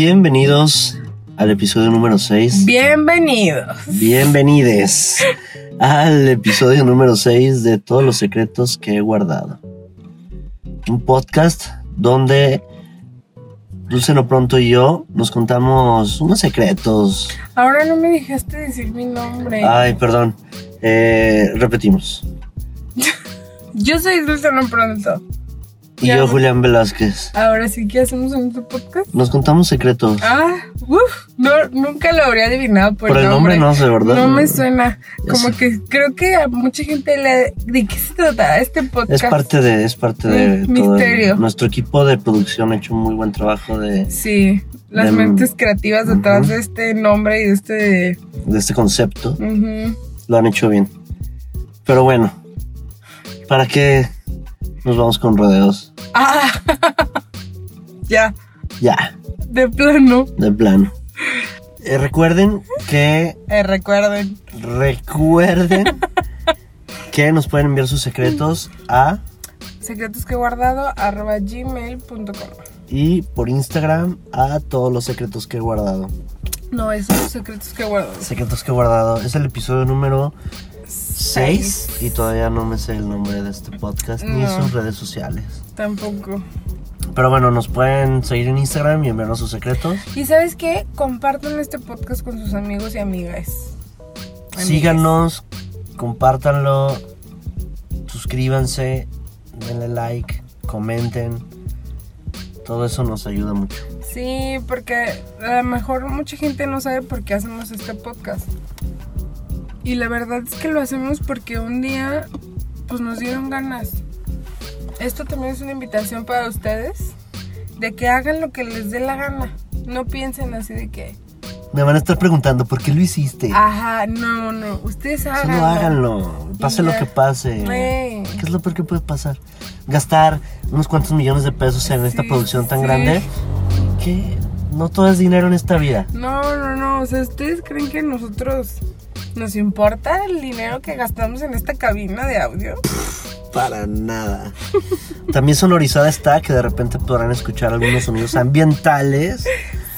Bienvenidos al episodio número 6. Bienvenidos. Bienvenides al episodio número 6 de Todos los secretos que he guardado. Un podcast donde Dulce No Pronto y yo nos contamos unos secretos. Ahora no me dejaste decir mi nombre. Ay, perdón. Eh, repetimos. Yo soy Dulce No Pronto. Y Ya. yo, Julián Velázquez. Ahora sí, ¿qué hacemos este podcast? Nos contamos secretos. Ah, uff, no, nunca lo habría adivinado por, Por el nombre no sé, ¿verdad? No me suena. Ya Como sé. que creo que a mucha gente le... ¿De qué se trata este podcast? Es parte de, es parte de todo. el- misterio. nuestro equipo de producción ha hecho un muy buen trabajo de, Sí, las mentes creativas detrás de este nombre y de este... de este concepto. Lo han hecho bien. Pero bueno, ¿para qué nos vamos con rodeos? Ah, ya, Ya, de plano. de plano. Eh, recuerden que, Eh, recuerden. recuerden que nos pueden enviar sus secretos a Secretos que he guardado arroba gmail.com. y por Instagram a todos los secretos que he guardado. No, esos secretos que he guardado. Secretos que he guardado. Es el episodio número 6 Seis. y todavía no me sé el nombre de este podcast ni sus redes sociales. Tampoco. Pero bueno, nos pueden seguir en Instagram y enviarnos sus secretos. ¿Y sabes qué? Compartan este podcast con sus amigos y amigas. Amigas. Síganos, compártanlo, suscríbanse, denle like, comenten. Todo eso nos ayuda mucho. Sí, porque a lo mejor mucha gente no sabe por qué hacemos este podcast. Y la verdad es que lo hacemos porque un día pues nos dieron ganas. Esto también es una invitación para ustedes de que hagan lo que les dé la gana. No piensen así de que, Me van a estar preguntando, ¿por qué lo hiciste? ajá, no, no, ustedes háganlo. Solo háganlo, pase lo que pase. ¿Qué es lo peor que puede pasar? Gastar unos cuantos millones de pesos en esta producción tan sí. grande que no todo es dinero en esta vida. No, no, no. O sea, ¿ustedes creen que nosotros nos importa el dinero que gastamos en esta cabina de audio? Para nada. También sonorizada está que de repente podrán escuchar algunos sonidos ambientales.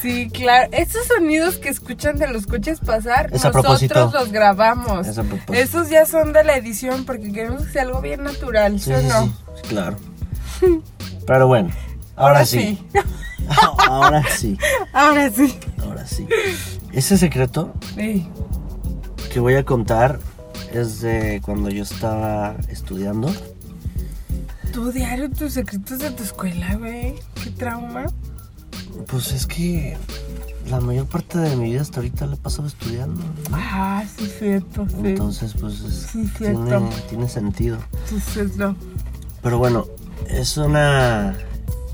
Sí, claro. Esos sonidos que escuchan de los coches pasar, Es nosotros los grabamos. Es. Esos ya son de la edición porque queremos que sea algo bien natural, ¿sí, Sí, o sí, no? sí, claro. Pero bueno, ahora, sí. ahora sí. Ahora sí. Ahora sí. Ese secreto Ey, que voy a contar es de cuando yo estaba estudiando. Tu diario, tus secretos de tu escuela, güey. Qué trauma. Pues es que la mayor parte de mi vida hasta ahorita la he pasado estudiando. ¿no? Ah, sí, cierto. Sí, Entonces, pues es- Sí, tiene, cierto. tiene sentido. sí, cierto. Pero bueno, es una.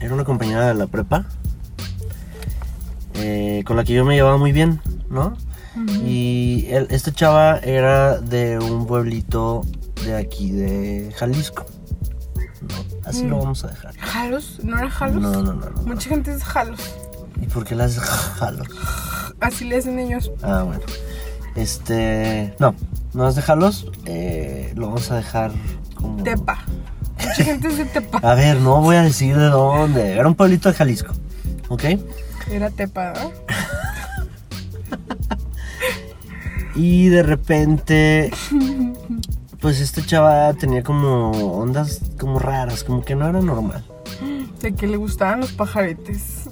Era una compañera de la prepa. eh, con la que yo me llevaba muy bien, ¿no? Y él- esta chava era de un pueblito de aquí, de Jalisco. ¿no? Así lo Mm. vamos a dejar. ¿Jalos? ¿No era Jalos? No, no, no, no. no. Mucha gente es Jalos. ¿Y por qué haces jalos? Así le hacen ellos. Ah, bueno. Este. No, no es dejarlos. Eh, lo vamos a dejar como. Tepa. Mucha gente es de Tepa. A ver, no voy a decir de dónde. Era un pueblito de Jalisco. ¿Ok? Era Tepa, ¿no? Y de repente. Pues esta chava tenía como ondas como raras, como que no era normal. De que le gustaban los pajaretes.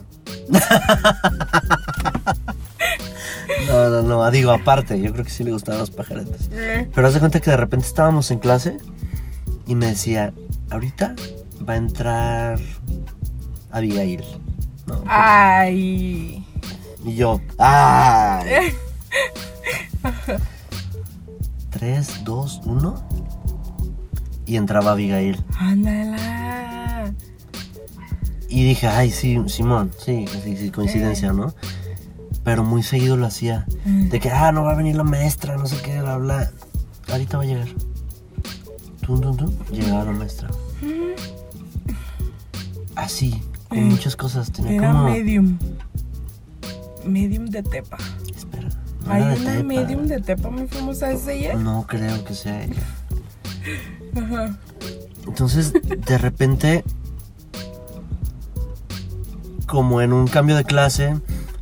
No, no, no, digo aparte, yo creo que sí le gustaban los pajaretes. Eh, Pero haz de cuenta que de repente estábamos en clase y me decía, ahorita va a entrar Abigail. No, Ay. Y yo, ¡ay! 3, 2, 1. Y entraba Abigail. Ándala. Y dije, ay, sí, Simón, sí, sí, sí, coincidencia, ¿no? Pero muy seguido lo hacía. De que, ah, no va a venir la maestra, no sé qué, bla, bla. Ahorita va a llegar. Tum, tum, tum. Llegaba la maestra. Así, con Eh, muchas cosas. Tenía Era como. medium. Medium de Tepa. Hay una Tepa. medium de Tepa muy famosa, ¿es ella? No creo que sea ella. Ajá. Entonces, de repente, como en un cambio de clase,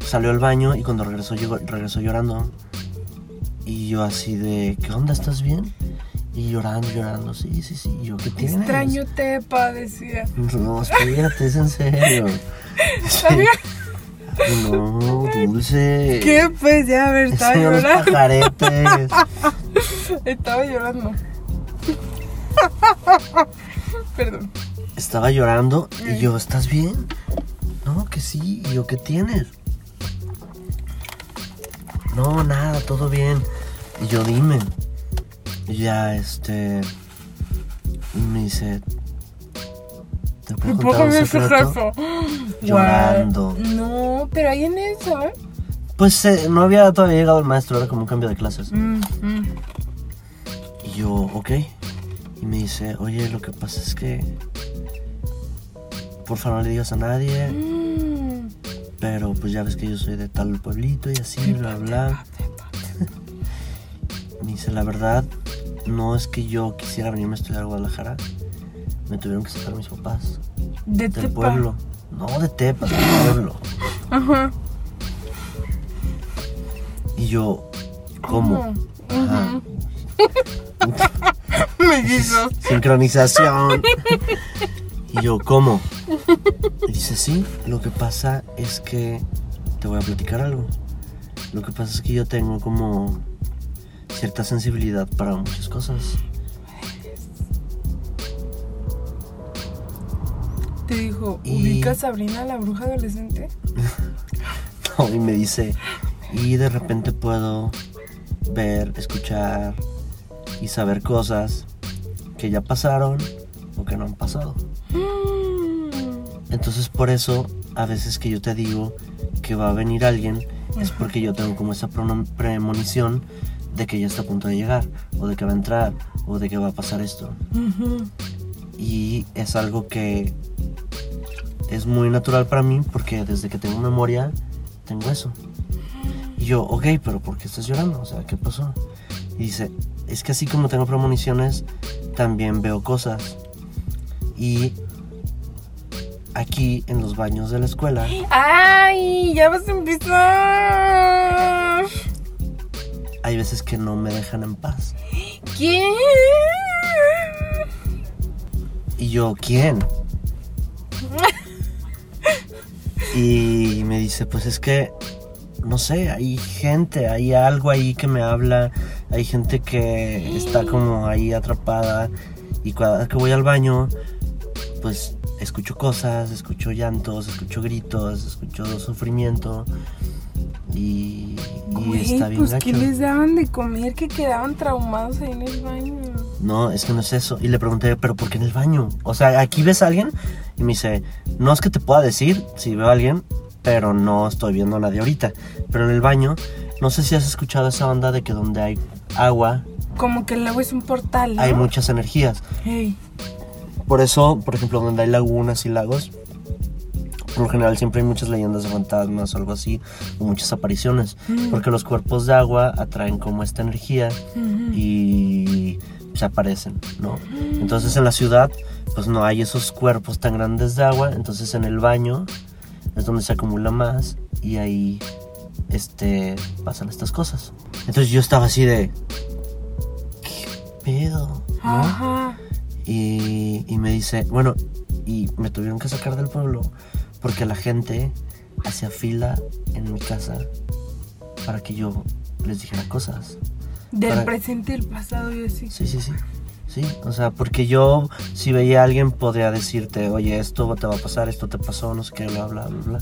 salió al baño y cuando regresó, llegó, regresó llorando. Y yo así de, ¿qué onda? ¿Estás bien? Y llorando, llorando, sí, sí, sí. Yo, ¿qué tienes? Extraño Tepa, decía. No, espérate, es en serio. ¿Sabía? No, dulce. ¿Qué? Pues ya, a ver, estaba llorando. pajaretes. Estaba llorando. Perdón. Estaba llorando y yo, ¿estás bien? No, que sí. Y yo, ¿qué tienes? No, nada, todo bien. Y yo, dime. Y ya, este. Y me dice. ¿Te puedo ¿Me contar puedo un secreto? Llorando. No, pero ahí en eso, ¿eh? Pues eh, no había todavía llegado el maestro, era como un cambio de clases. Mm, mm. Y yo, ok. Y me dice, oye, lo que pasa es que. Por favor, no le digas a nadie. Mm. Pero pues ya ves que yo soy de tal pueblito y así, bla, bla. Me dice, la verdad, no es que yo quisiera venirme a estudiar a Guadalajara. Me tuvieron que sacar mis papás De del Tepa. pueblo. No, de Tepa, del pueblo. Ajá. Y yo, ¿cómo? Ajá. Mellizos. Sincronización. Y yo, ¿cómo? Y dice, sí, lo que pasa es que te voy a platicar algo. Lo que pasa es que yo tengo como cierta sensibilidad para muchas cosas. Te dijo, Y- ¿ubicas a Sabrina la bruja adolescente? No, y me dice, y de repente puedo ver, escuchar y saber cosas que ya pasaron o que no han pasado. Mm. Entonces por eso a veces que yo te digo que va a venir alguien es porque yo tengo como esa premonición de que ya está a punto de llegar o de que va a entrar o de que va a pasar esto. Y es algo que es muy natural para mí porque desde que tengo memoria tengo eso. Y yo, ok, pero ¿por qué estás llorando? O sea, ¿qué pasó? Y dice, es que así como tengo premoniciones, también veo cosas. Y aquí en los baños de la escuela ¡Ay! Ya vas a empezar. hay veces que no me dejan en paz. ¿Quién? Y yo, ¿quién? Y me dice, pues es que, no sé, hay gente, hay algo ahí que me habla, hay gente que está como ahí atrapada y cada que voy al baño, pues escucho cosas, escucho llantos, escucho gritos, escucho sufrimiento y, y Güey, está bien pues gacho. ¿qué les daban de comer que quedaban traumados ahí en el baño? No, es que no es eso. Y le pregunté, ¿pero por qué en el baño? O sea, ¿aquí ves a alguien? Y me dice, no es que te pueda decir si veo a alguien, pero no estoy viendo a nadie ahorita. Pero en el baño, no sé si has escuchado esa onda de que donde hay agua, Como que el agua es un portal, ¿no? hay muchas energías. Hey. Por eso, por ejemplo, donde hay lagunas y lagos, por lo general siempre hay muchas leyendas de fantasmas o algo así, o muchas apariciones. Mm. Porque los cuerpos de agua atraen como esta energía y se aparecen, ¿no? Entonces en la ciudad, pues no hay esos cuerpos tan grandes de agua, entonces en el baño es donde se acumula más y ahí este pasan estas cosas. Entonces yo estaba así de ¿qué pedo? ¿no? Y me dice, bueno, y me tuvieron que sacar del pueblo porque la gente hacía fila en mi casa para que yo les dijera cosas. Del Para- presente y el pasado y así. Sí, sí, sí. Sí, o sea, porque yo, si veía a alguien, podría decirte, oye, esto te va a pasar, esto te pasó, no sé qué, bla, bla, bla.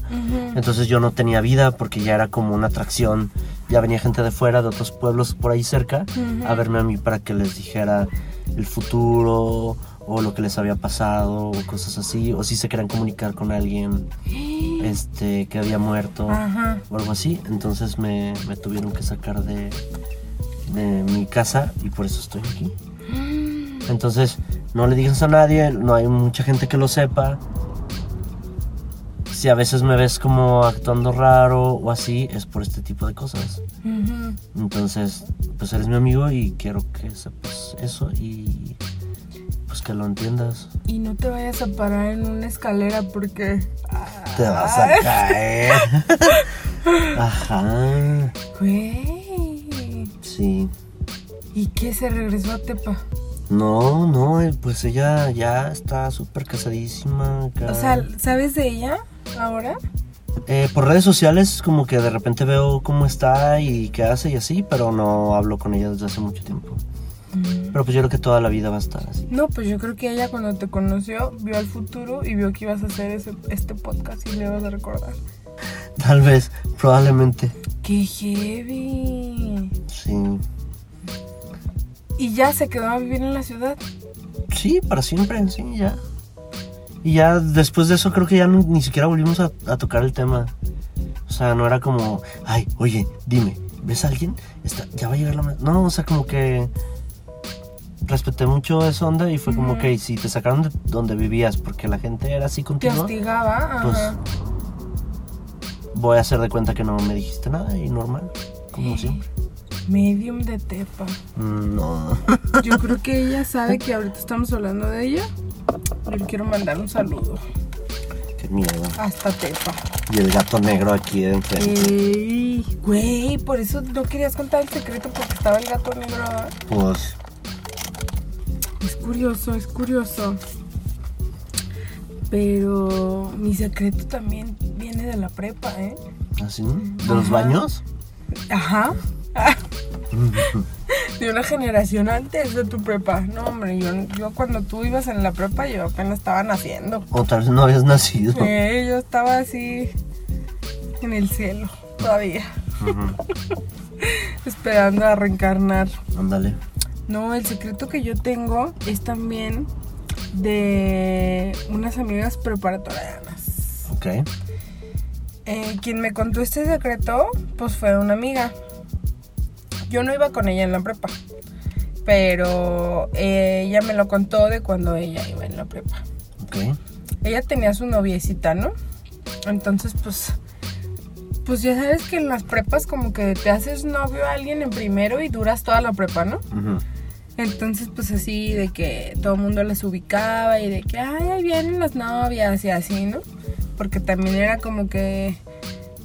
Entonces yo no tenía vida porque ya era como una atracción. Ya venía gente de fuera, de otros pueblos por ahí cerca, a verme a mí para que les dijera el futuro o lo que les había pasado o cosas así. O si se querían comunicar con alguien este, que había muerto Ajá. o algo así. Entonces me, me tuvieron que sacar de, de mi casa y por eso estoy aquí. Entonces, no le digas a nadie, no hay mucha gente que lo sepa. Si a veces me ves como actuando raro o así, es por este tipo de cosas. Entonces, pues eres mi amigo y quiero que sepas eso y pues que lo entiendas. Y no te vayas a parar en una escala porque. Te vas a caer. Ajá. Güey. Sí. ¿Y qué? ¿Se regresó a Tepa? No, no, eh, pues ella ya está súper casadísima. acá. O sea, ¿sabes de ella ahora? Eh, por redes sociales como que de repente veo cómo está y qué hace y así, pero no hablo con ella desde hace mucho tiempo. Pero pues yo creo que toda la vida va a estar así. No, pues yo creo que ella cuando te conoció vio al futuro y vio que ibas a hacer ese, este podcast y le vas a recordar. Tal vez, probablemente. ¡Qué heavy! Sí. Y ya se quedó a vivir en la ciudad. Sí, para siempre, sí, ya. Y ya después de eso creo que ya no- ni siquiera volvimos a, a tocar el tema. O sea, no era como, ay, oye, dime, ¿ves a alguien? Está, ya va a llegar la... ma-". No, o sea, como que respeté mucho esa onda y fue como que si te sacaron de donde vivías porque la gente era así Te contigo, hostigaba. pues Ajá. Voy a hacer de cuenta que no me dijiste nada y normal, como siempre. Medium de Tepa. Mm, No. Yo creo que ella sabe que ahorita estamos hablando de ella. Yo le quiero mandar un saludo. Qué miedo. Hasta Tepa. Y el gato negro aquí de enfrente. Ey, güey, por eso no querías contar el secreto porque estaba el gato negro. Pues, Es curioso, es curioso. Pero mi secreto también viene de la prepa, ¿eh? así, de los baños. Ajá. De una generación antes de tu prepa. No, hombre, yo, yo cuando tú ibas en la prepa, yo apenas estaba naciendo. O tal vez no habías nacido. Eh, yo estaba así en el cielo todavía, esperando a reencarnar. Ándale. No, el secreto que yo tengo es también de unas amigas preparatorianas. Ok. Eh, quien me contó este secreto, pues fue una amiga. Yo no iba con ella en la prepa, pero eh, ella me lo contó de cuando ella iba en la prepa. Ok. Ella tenía su noviecita, ¿no? Entonces, pues, pues ya sabes que en las prepas como que te haces novio a alguien en primero y duras toda la prepa, ¿no? Entonces, pues así de que todo el mundo las ubicaba y de que, ay, ahí vienen las novias y así, ¿no? Porque también era como que,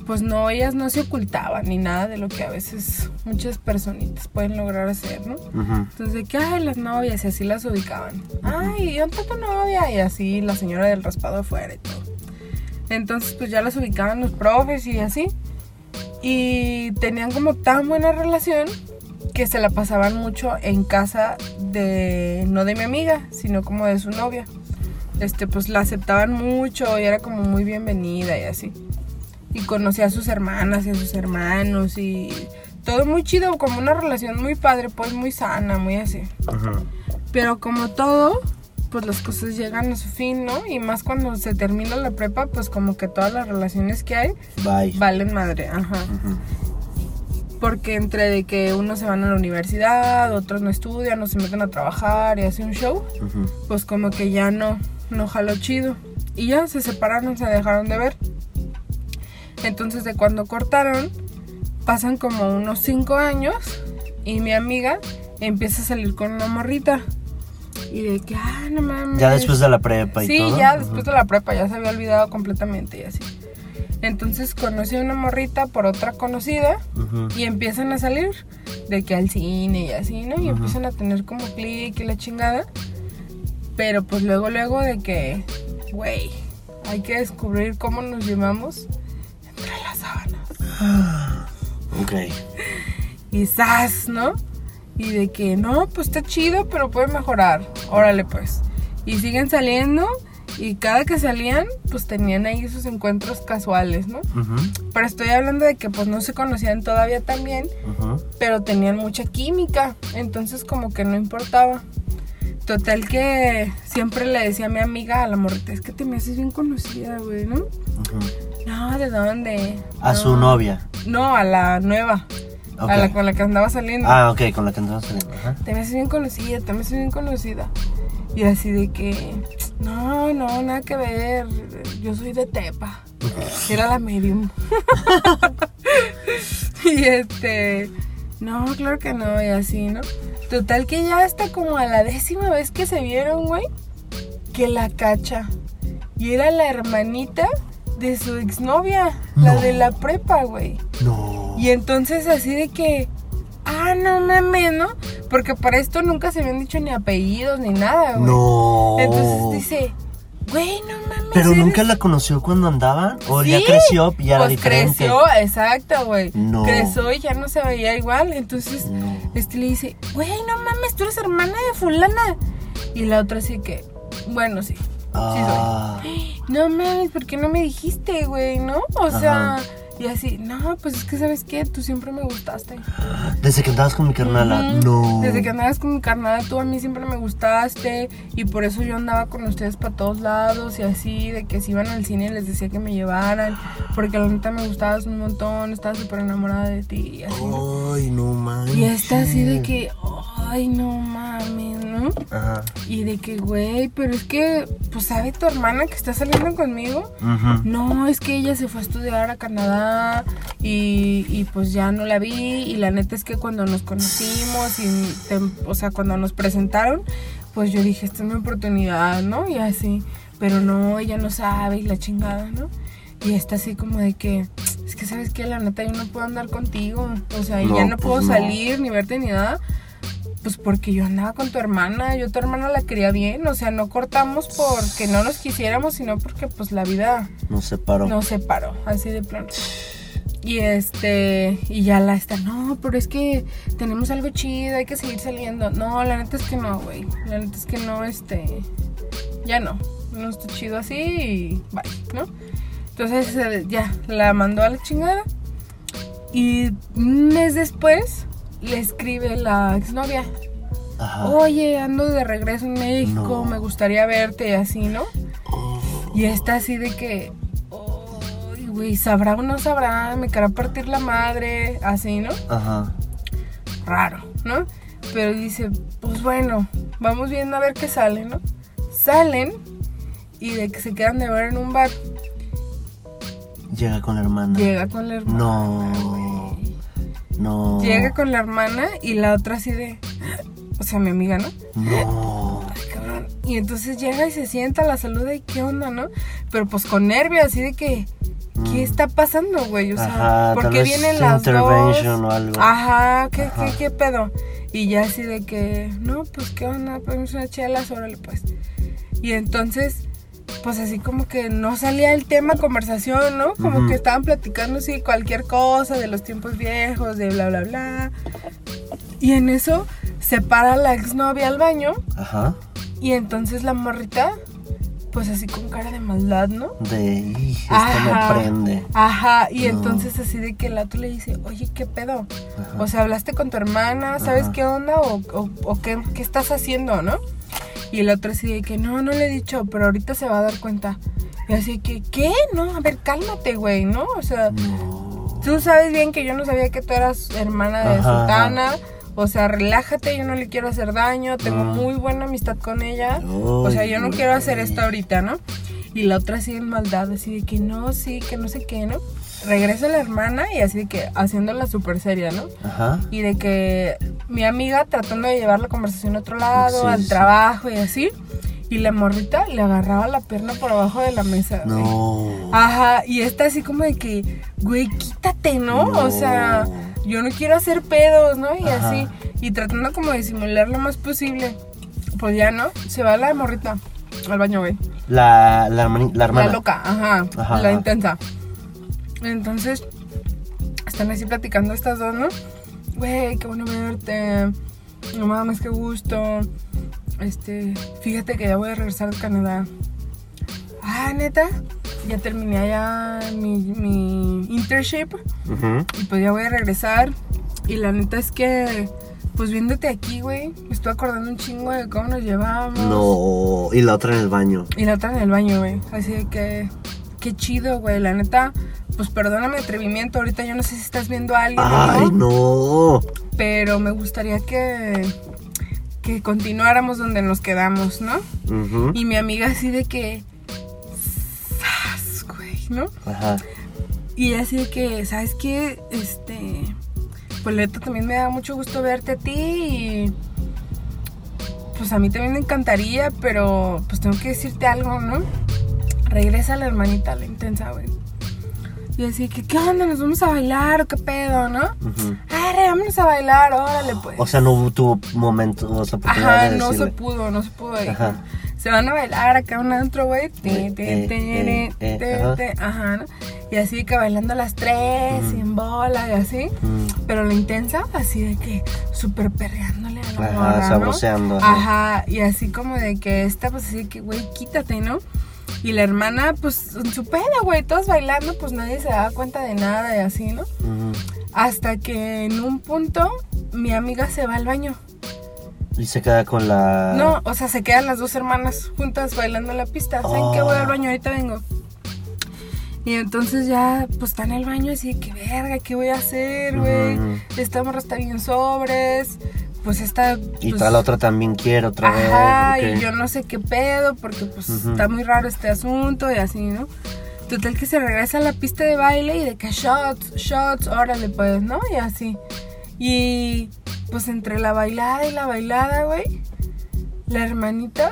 pues no, ellas no se ocultaban ni nada de lo que a veces muchas personitas pueden lograr hacer, ¿no? Ujú. Entonces, de que, ay, las novias y así las ubicaban. Ay, ¿dónde está tu novia? Y así la señora del raspado afuera y todo. Entonces, pues ya las ubicaban los profes y así. Y tenían como tan buena relación que se la pasaban mucho en casa de, no de mi amiga, sino como de su novia. Este, pues la aceptaban mucho y era como muy bienvenida y así. Y conocía a sus hermanas y a sus hermanos y todo muy chido, como una relación muy padre, pues muy sana, muy así. Ujú. Pero como todo, pues las cosas llegan a su fin, ¿no? Y más cuando se termina la prepa, pues como que todas las relaciones que hay Bye. valen madre, ajá. Ujú. Porque entre de que unos se van a la universidad, otros no estudian, o se meten a trabajar y hacen un show, pues como que ya no, no jaló chido. Y ya se separaron, se dejaron de ver. Entonces de cuando cortaron, pasan como unos 5 años y mi amiga empieza a salir con una morrita. Y de que, ah, no mames. Ya después de la prepa y Sí, todo. ya Ujú. después de la prepa, ya se había olvidado completamente y así. Entonces conocí a una morrita por otra conocida y empiezan a salir de que al cine y así, ¿no? Y empiezan a tener como clic y la chingada. Pero pues luego, luego de que, güey, hay que descubrir cómo nos llevamos entre las sábanas. Ok. Y ¡zas! ¿no? Y de que, no, pues está chido, pero puede mejorar. Órale, pues. Y siguen saliendo y cada que salían, pues tenían ahí sus encuentros casuales, ¿no? Pero estoy hablando de que pues no se conocían todavía tan bien, pero tenían mucha química, entonces como que no importaba. Total que siempre le decía a mi amiga, a la morrita, es que te me haces bien conocida, güey, ¿no? No, ¿de dónde? A No. su novia. No, a la nueva, a la con la que andaba saliendo. Ah, ok, con la que andamos saliendo. Ajá. Te me haces bien conocida, te me haces bien conocida. Y así de que, no, no, nada que ver, yo soy de Tepa. Era la medium. y este, no, claro que no, y así, ¿no? Total que ya hasta como a la décima vez que se vieron, güey, que la cacha. Y era la hermanita de su exnovia, la de la prepa, güey. No. Y entonces así de que, ah, no mames, ¿no? Porque para esto nunca se habían dicho ni apellidos ni nada, güey. No. Entonces dice, güey, no mames. Pero eres- nunca la conoció cuando andaban. O ya Sí, creció y ya era pues diferente. creció, exacto, güey. No. Creció y ya no se veía igual. Entonces, No. este le dice, güey, no mames, tú eres hermana de fulana. Y la otra así que, bueno, sí. Ah, No mames, ¿por qué no me dijiste, güey? ¿No? O sea. Y así, no, pues es que, ¿sabes qué? Tú siempre me gustaste. desde que andabas con mi carnala. No. Desde que andabas con mi carnal, tú a mí siempre me gustaste y por eso yo andaba con ustedes para todos lados y así, de que si iban al cine les decía que me llevaran, porque la neta me gustabas un montón, estaba súper enamorada de ti y así. Ay, no mames. Y está así de que, ay, no mames, ¿no? Ajá. Y de que, güey, pero es que, pues, ¿sabe tu hermana que está saliendo conmigo? No, es que ella se fue a estudiar a Canadá y, y, pues ya no la vi y la neta es que cuando nos conocimos y, te- o sea, cuando nos presentaron, pues yo dije, esta es mi oportunidad, ¿no? Y así, pero no, ella no sabe y la chingada, ¿no? Y está así como de que, es que sabes que la neta yo no puedo andar contigo, o sea, y ya no pues puedo no. salir ni verte ni nada. Pues porque yo andaba con tu hermana, yo tu hermana la quería bien, o sea, no cortamos porque no nos quisiéramos, sino porque pues la vida Nos separó. nos separó, así de plano. Y este, y ya la está, no, pero es que tenemos algo chido, hay que seguir saliendo. No, la neta es que no, güey. La neta es que no, este, ya no. No está chido así y bye, ¿no? Entonces eh, ya, la mandó a la chingada. Y un mes después le escribe la exnovia. Ajá. Oye, ando de regreso en México, No. me gustaría verte y así, ¿no? Oh. Y está así de que, "Ay, güey, sabrá o no sabrá, me querrá partir la madre, así, ¿no? Ajá. Raro, ¿no? Pero dice, pues bueno, vamos viendo a ver qué sale, ¿no? Salen y de que se quedan de ver en un bar, Llega con la hermana. llega con la hermana. No. güey. No. Llega con la hermana y la otra así de, o sea, mi amiga, ¿no? No. Ay, cabrón. Y entonces llega y se sienta, la saluda y qué onda, ¿no? Pero pues con nervios, así de que, ¿qué Mm. está pasando, güey? O sea, Ajá, ¿por qué vez vienen las dos? o algo. Ajá, ¿qué, Ajá. ¿qué, qué pedo? Y ya así de que, no, pues qué onda, ponemos una chela, órale pues. Y entonces, pues así como que no salía el tema conversación, ¿no? Como que estaban platicando así cualquier cosa de los tiempos viejos, de bla, bla, bla. Y en eso se para la exnovia al baño Ajá. y entonces la morrita, pues así con cara de maldad, ¿no? De. "Ij, Esto me prende. Ajá, y No. entonces así de que el otro le dice, oye, ¿qué pedo? Ajá. O sea, ¿hablaste con tu hermana? ¿Sabes Ajá. qué onda? ¿O, o, o qué, qué estás haciendo, no? Y el otro así de que, no, no le he dicho, pero ahorita se va a dar cuenta. Y así que, ¿qué? No, a ver, cálmate, güey, ¿no? O sea, No. tú sabes bien que yo no sabía que tú eras hermana de Ajá, Sultana. O sea, relájate, yo no le quiero hacer daño, tengo Mm. muy buena amistad con ella. O sea, yo no quiero hacer esto ahorita, ¿no? Y la otra así en maldad, así de que no, sí, que no sé qué, ¿no? Regresa la hermana y así de que haciéndola súper seria, ¿no? Ajá. Y de que mi amiga tratando de llevar la conversación a otro lado, Sí, al sí. trabajo y así. Y la morrita le agarraba la pierna por abajo de la mesa. güey. No. Ajá, y está así como de que, güey, quítate, ¿no? No. O sea, yo no quiero hacer pedos, ¿no? Y Ajá. así, y tratando como de simular lo más posible. Pues ya, ¿no? Se va la morrita al baño, güey. La, la, la hermana. La loca, ajá, Ajá, la ajá. intensa. Entonces, están así platicando estas dos, ¿no? Güey, qué bueno verte. No mames, qué gusto. Este, fíjate que ya voy a regresar de Canadá. Ah, neta. Ya terminé allá mi, mi internship Ujú. y pues ya voy a regresar. Y la neta es que, pues viéndote aquí, güey, me estoy acordando un chingo de cómo nos llevábamos. No. Y la otra en el baño. Y la otra en el baño, güey. Así que, qué chido, güey. La neta, pues perdóname mi atrevimiento. Ahorita yo no sé si estás viendo a alguien Ay, no, no. pero me gustaría que, que continuáramos donde nos quedamos, ¿no? Y mi amiga así de que, ¡zas, güey, ¿no? Ajá. Y así de que, ¿sabes qué? Este, pues neta también me da mucho gusto verte a ti y pues a mí también me encantaría, pero pues tengo que decirte algo, ¿no? regresa la hermanita, la intensa, güey. Y así que, ¿qué onda? ¿Nos vamos a bailar o qué pedo, no? Ujú. Arre, vámonos a bailar, órale, pues. O sea, no tuvo momento, o sea, oportunidad Ajá, de no se pudo, no se pudo. dijo. Ajá. Se van a bailar acá un antro, güey. Ajá. ¿no? Y así que bailando a las tres y en bola y así. Pero la intensa, así de que súper perreándole a la Ajá, morra, ¿no? Ajá, y así como de que esta, pues así que, güey, quítate, ¿no? Y la hermana, pues en su pedo, güey, todos bailando, pues nadie se daba cuenta de nada y así, ¿no? Hasta que en un punto mi amiga se va al baño. Y se queda con la. No, o sea, se quedan las dos hermanas juntas bailando en la pista. ¿Saben qué? Voy al baño, ahorita vengo. Y entonces ya, pues está en el baño así, de que verga, ¿qué voy a hacer, güey? Esta morra está bien sobres. Pues esta. Y pues, tal, la otra también quiere otra Ajá, vez. porque- y yo no sé qué pedo, porque pues está muy raro este asunto y así, ¿no? Total que se regresa a la pista de baile y de que shots, shots, órale pues, ¿no? Y así. Y pues entre la bailada y la bailada, güey, la hermanita,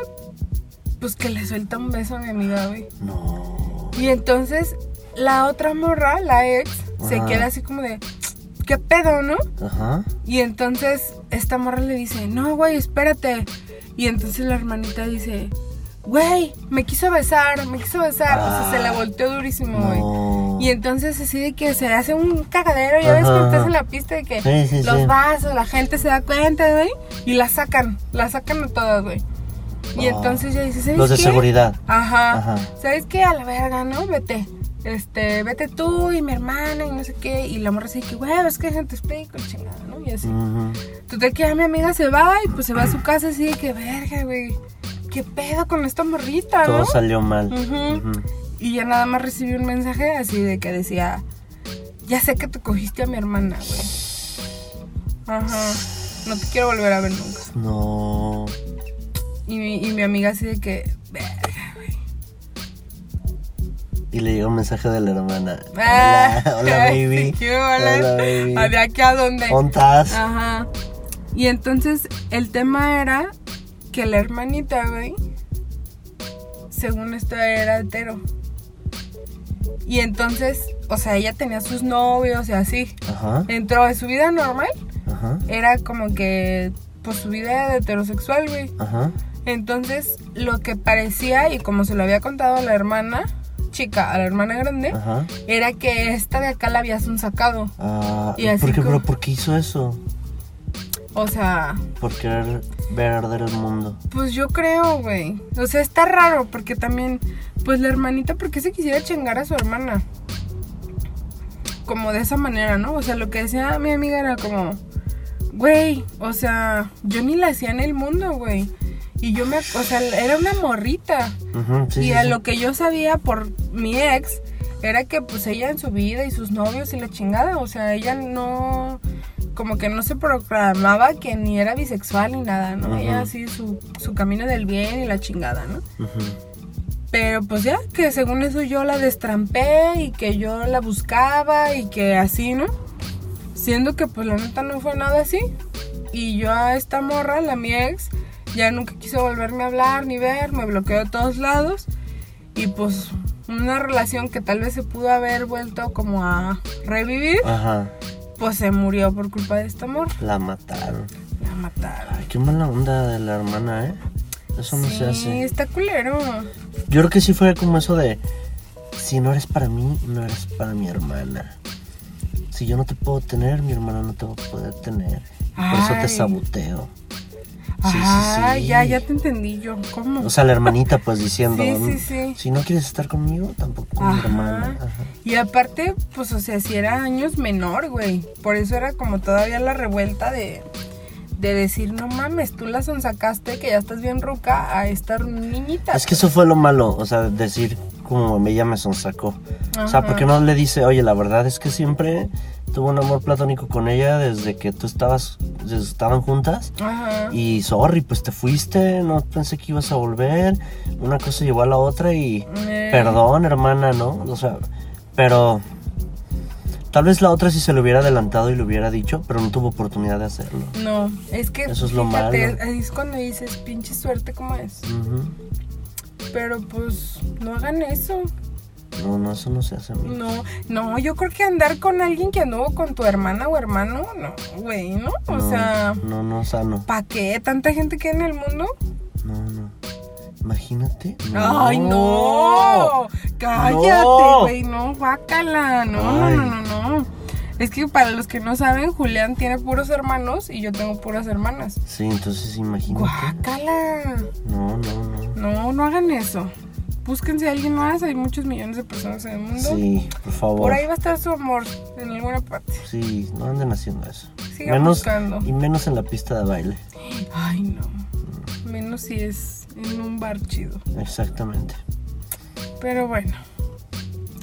pues que le suelta un beso a mi amiga, güey. No. Y entonces la otra morra, la ex, se queda así como de, ¿qué pedo, no? Ajá. Y entonces esta morra le dice, no, güey, espérate. Y entonces la hermanita dice, güey, me quiso besar, me quiso besar. O sea, se la Ah. volteó durísimo, güey. No. Y entonces así de que se hace un cagadero, ya ves cuando estás en la pista de que Sí, sí, los sí. vasos, la gente se da cuenta, güey, y la sacan, la sacan a todas, güey. Y Ah. entonces ella dice, ¿sabes Los de qué? seguridad. Ajá. Ajá. ¿Sabes qué? A la verga, ¿no? Vete. Este, vete tú y mi hermana y no sé qué. Y la morra así que, güey, es que te explico, chingada, ¿no? Y así. Ujú. Total que ya mi amiga se va y pues se va a su casa así que, verga, güey. ¿Qué pedo con esta morrita, Todo no? salió mal. Y ya nada más recibí un mensaje así de que decía, ya sé que te cogiste a mi hermana, güey. Ajá. No te quiero volver a ver nunca. No. Y mi, y mi amiga así de que, verga. Y le llegó un mensaje de la hermana. Ah, hola, hola, baby. ¿Qué hola? Baby. ¿A de aquí a dónde? ¿Ontas? Ajá. Y entonces el tema era que la hermanita, güey, según esto era hetero. Y entonces, o sea, ella tenía sus novios y así. Ajá. Dentro de su vida normal, Ajá. era como que, pues su vida era heterosexual, güey. Ajá. Entonces, lo que parecía, y como se lo había contado la hermana chica, a la hermana grande, Ajá. era que esta de acá la había sacado. Ah, Y así ¿por qué, como- pero por qué hizo eso? O sea, Por querer ver arder el mundo. Pues yo creo, güey. O sea, está raro porque también, pues la hermanita, ¿por qué se quisiera chingar a su hermana? Como de esa manera, ¿no? O sea, lo que decía mi amiga era como, güey, o sea, yo ni la hacía en el mundo, güey. Y yo me, o sea, era una morrita. Sí, y sí, a sí. lo que yo sabía por mi ex, era que pues ella en su vida y sus novios y la chingada, o sea, ella no, como que no se proclamaba que ni era bisexual ni nada, ¿no? Ella así su, su camino del bien y la chingada, ¿no? Pero pues ya, que según eso yo la destrampé y que yo la buscaba y que así, ¿no? Siendo que pues la neta no fue nada así. Y yo a esta morra, la mi ex, ya nunca quiso volverme a hablar ni ver, me bloqueó de todos lados. Y pues una relación que tal vez se pudo haber vuelto como a revivir, Ajá. pues se murió por culpa de esta morra. La mataron. La mataron. Ay, qué mala onda de la hermana, ¿eh? Eso no se Sí, hace. está culero. Yo creo que sí fue como eso de. Si no eres para mí, no eres para mi hermana. Si yo no te puedo tener, mi hermana no te va a poder tener. Por eso te saboteo. Sí, Ah, sí. ya, ya te entendí yo. ¿Cómo? O sea, la hermanita, pues diciendo. Sí, sí, sí. Si no quieres estar conmigo, tampoco con mi Ajá. hermana. Ajá. Y aparte, pues, o sea, si era años menor, güey. Por eso era como todavía la revuelta de, de decir, no mames, tú la sonsacaste que ya estás bien ruca a estar niñita. Es que eso fue lo malo, o sea, decir como ella me sonsacó. O sea, Ajá. porque no le dice, oye, la verdad es que siempre tuvo un amor platónico con ella desde que tú estabas, desde estaban juntas. Ajá. Y sorry, pues te fuiste, no pensé que ibas a volver. Una cosa llevó a la otra y Eh. perdón, hermana, ¿no? O sea, pero tal vez la otra sí se le hubiera adelantado y le hubiera dicho, pero no tuvo oportunidad de hacerlo. No, es que Eso es lo malo. es cuando dices, pinche suerte como es. Ujú. Pero pues no hagan eso. No, no, eso no se hace. amigo. No, no, yo creo que andar con alguien que anduvo con tu hermana o hermano, no, güey, ¿no? O No, sea, No, no, sano. ¿para qué tanta gente que hay en el mundo? No, no. Imagínate. ¡Ay, no! Cállate, güey, no, guácala. No, no, Ay. no, no, no. Es que para los que no saben, Julián tiene puros hermanos y yo tengo puras hermanas. Sí, entonces imagínate. Guácala. No, no, no. No, no hagan eso. Búsquense a alguien más, hay muchos millones de personas en el mundo. Sí, por favor. Por ahí va a estar su amor, en alguna parte. Sí, no anden haciendo eso. Sigan menos, buscando. Y menos en la pista de baile. Ay, no. Menos si es en un bar chido. Exactamente. Pero bueno,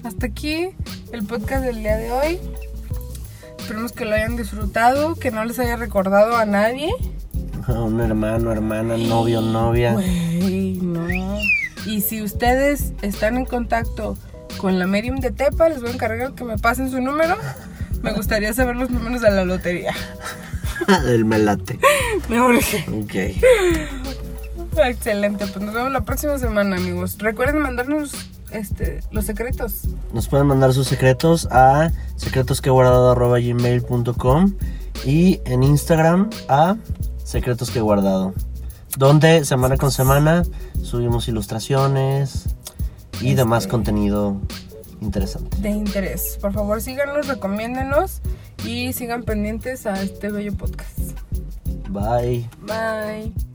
hasta aquí el podcast del día de hoy. Esperemos que lo hayan disfrutado, que no les haya recordado a nadie. Un hermano, hermana, novio, novia. No. Y si ustedes están en contacto con la medium de Tepa, les voy a encargar que me pasen su número. Me gustaría saber los números de la lotería. Del melate. Me urge. Ok. Excelente, pues nos vemos la próxima semana, amigos. Recuerden mandarnos este, los secretos. Nos pueden mandar sus secretos a secretosqueguardado.gmail.com y en Instagram a secretosqueguardado. Donde semana con semana subimos ilustraciones y demás Este. contenido interesante. de interés. Por favor, síganos, recomiéndenos y sigan pendientes a este bello podcast. Bye. Bye.